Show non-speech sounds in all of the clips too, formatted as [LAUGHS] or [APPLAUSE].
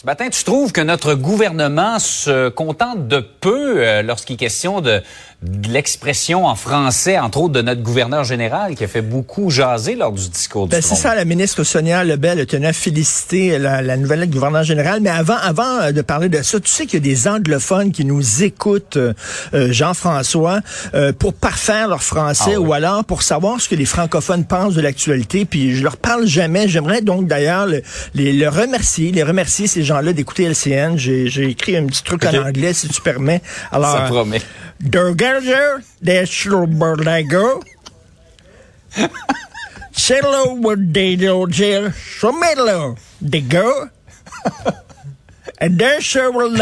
Ce matin, tu trouves que notre gouvernement se contente de peu euh, lorsqu'il est question de, de l'expression en français, entre autres de notre gouverneur général, qui a fait beaucoup jaser lors du discours Ben, du c'est ça, la ministre Sonia Lebel tenait à féliciter la, la nouvelle gouverneur général. Mais avant, avant euh, de parler de ça, tu sais qu'il y a des anglophones qui nous écoutent, euh, euh, Jean-François, euh, pour parfaire leur français Ah oui. ou alors pour savoir ce que les francophones pensent de l'actualité. Puis je leur parle jamais. J'aimerais donc d'ailleurs le, les, le remercier, les remercier ces gens-là d'écouter LCN. J'ai j'ai écrit un petit truc Ok. en anglais, si tu permets. Alors, Ça promet. Der Gerger, der Schlumberlager. Cello [LAUGHS] with the Doger, Somelo, the girl. [LAUGHS] And there Sherwin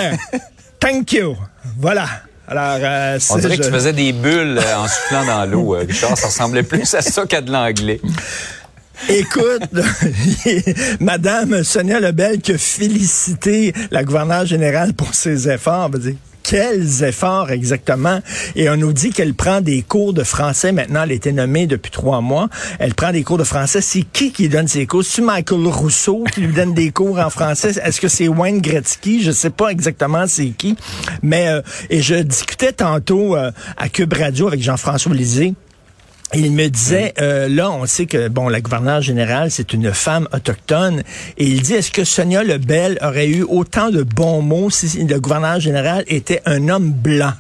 Thank you. Voilà. Alors, euh, On dirait que tu je- faisais des bulles euh, en soufflant dans l'eau, euh, Richard. Ça ressemblait plus à ça qu'à de l'anglais. Écoute, [LAUGHS] Madame Sonia Lebel qui a félicité la gouverneure générale pour ses efforts. Va dire, quels efforts exactement? Et on nous dit qu'elle prend des cours de français. Maintenant, elle a été nommée depuis trois mois. Elle prend des cours de français. C'est qui qui donne ses cours? C'est Michael Rousseau qui lui donne des cours en français? Est-ce que c'est Wayne Gretzky? Je sais pas exactement c'est qui. Mais, euh, et je discutais tantôt euh, à Cube Radio avec Jean-François Lisée. Il me disait, euh, là, on sait que bon, la gouverneure générale, c'est une femme autochtone, et il dit, est-ce que Sonia Lebel aurait eu autant de bons mots si le gouverneur général était un homme blanc,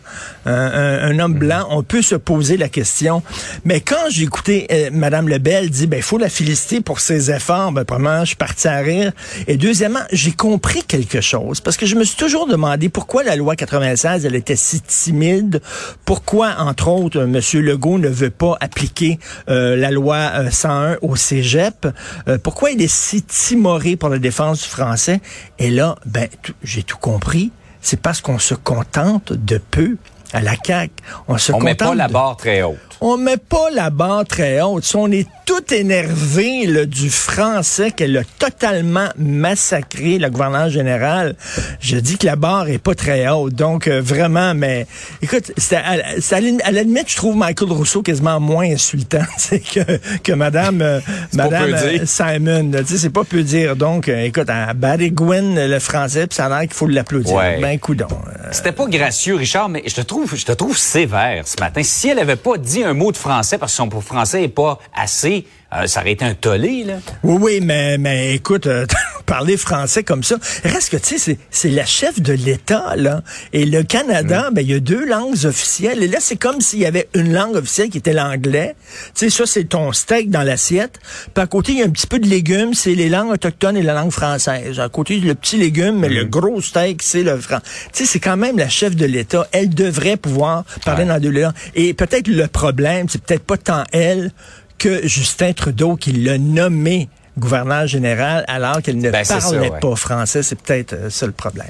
un, un- un homme blanc On peut se poser la question. Mais quand j'ai écouté euh, Madame Lebel dire, ben, il faut la féliciter pour ses efforts, ben, premièrement, je suis parti à rire, et deuxièmement, j'ai compris quelque chose, parce que je me suis toujours demandé pourquoi la loi 96, elle était si timide, pourquoi, entre autres, M. Legault ne veut pas appliquer euh, la loi euh, 101 au cégep, euh, pourquoi il est si timoré pour la défense du français? Et là, ben, j'ai tout compris. C'est parce qu'on se contente de peu à la CAQ. On se On met pas la barre très haute. on met pas la barre très haute. Si on est tout énervé là, du français qu'elle a totalement massacré, la gouverneure générale, je dis que la barre est pas très haute. Donc, euh, vraiment, mais écoute, c'est à, la limite, je trouve Michael Rousseau quasiment moins insultant [LAUGHS] que, que Madame, euh, Madame euh, Simon. C'est pas peu dire. Donc, écoute, à Barry le français, puis ça a l'air qu'il faut l'applaudir. Ouais. Ben, coudon. C'était pas gracieux, Richard, mais je te trouve, je te trouve sévère ce matin. Si elle avait pas dit un mot de français parce que son français est pas assez, euh, ça aurait été un tollé, là. Oui, oui, mais, mais écoute, euh, [LAUGHS] parler français comme ça, reste que, tu sais, c'est- c'est la chef de l'État, là. Et le Canada, ben, il y a deux langues officielles. Et là, c'est comme s'il y avait une langue officielle qui était l'anglais. Tu sais, ça, c'est ton steak dans l'assiette. Puis à côté, il y a un petit peu de légumes, c'est les langues autochtones et la langue française. À côté, le petit légume, mais le gros steak, c'est le franc. Tu sais, c'est quand même la chef de l'État. Elle devrait pouvoir parler Ouais. dans deux langues. Et peut-être le problème, c'est peut-être pas tant elle que Justin Trudeau qui l'a nommé gouverneur général alors qu'elle ne Ben, ça, parlait ouais. pas français. C'est peut-être euh, ça le problème.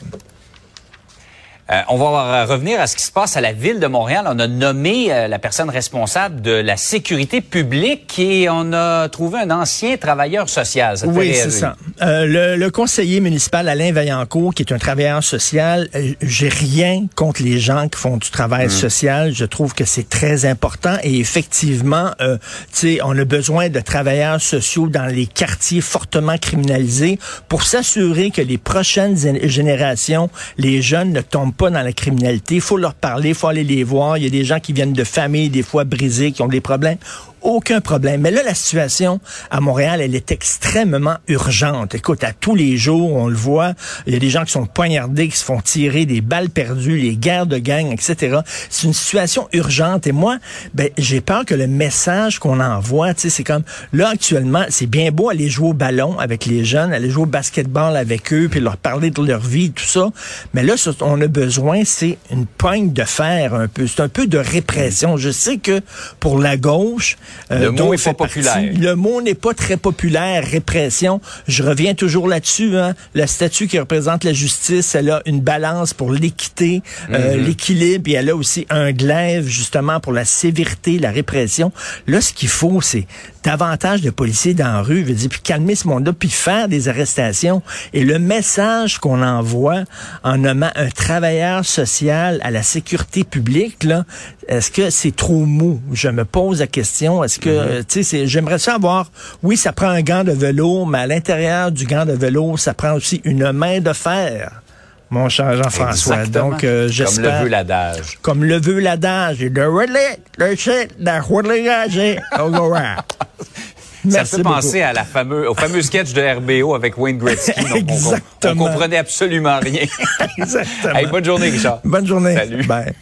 Euh, on va euh, revenir à ce qui se passe à la ville de Montréal. On a nommé euh, la personne responsable de la sécurité publique et on a trouvé un ancien travailleur social. Ça Oui, c'est ça. Euh, le, le conseiller municipal Alain Vaillancourt, qui est un travailleur social, euh, j'ai rien contre les gens qui font du travail social. Je trouve que c'est très important et effectivement, euh, tu sais, on a besoin de travailleurs sociaux dans les quartiers fortement criminalisés pour s'assurer que les prochaines générations, les jeunes ne tombent pas dans la criminalité. Il faut leur parler, il faut aller les voir. Il y a des gens qui viennent de familles, des fois brisées, qui ont des problèmes aucun problème. Mais là, la situation à Montréal, elle est extrêmement urgente. Écoute, à tous les jours, on le voit, il y a des gens qui sont poignardés, qui se font tirer, des balles perdues, les guerres de gang, etc. C'est une situation urgente. Et moi, ben, j'ai peur que le message qu'on envoie, tu sais, c'est comme, là, actuellement, c'est bien beau aller jouer au ballon avec les jeunes, aller jouer au basketball avec eux, puis leur parler de leur vie, tout ça. Mais là, ce on a besoin, c'est une poigne de fer un peu. C'est un peu de répression. Je sais que pour la gauche, le mot n'est pas populaire. Le mot n'est pas très populaire, répression. Je reviens toujours là-dessus. Hein. La statue qui représente la justice, elle a une balance pour l'équité, euh, mhm. l'équilibre, et elle a aussi un glaive justement pour la sévérité, la répression. Là, ce qu'il faut, c'est davantage de policiers dans la rue, veut dire, puis calmer ce monde-là, puis faire des arrestations. Et le message qu'on envoie en nommant un travailleur social à la sécurité publique, là, est-ce que c'est trop mou? Je me pose la question. Est-ce que, mhm. tu sais, j'aimerais savoir, oui, ça prend un gant de vélo, mais à l'intérieur du gant de vélo, ça prend aussi une main de fer mon cher Jean-François. Donc, euh, j'espère... Comme le veut l'adage. Comme le veut l'adage. Le relais, le shit, le relais, Ça fait penser à la fameuse, au fameux sketch de RBO avec Wayne Gretzky. [LAUGHS] Exactement. On, on, comprenait absolument rien. [LAUGHS] Exactement. bonne journée, Richard. Bonne journée. Salut. Bye.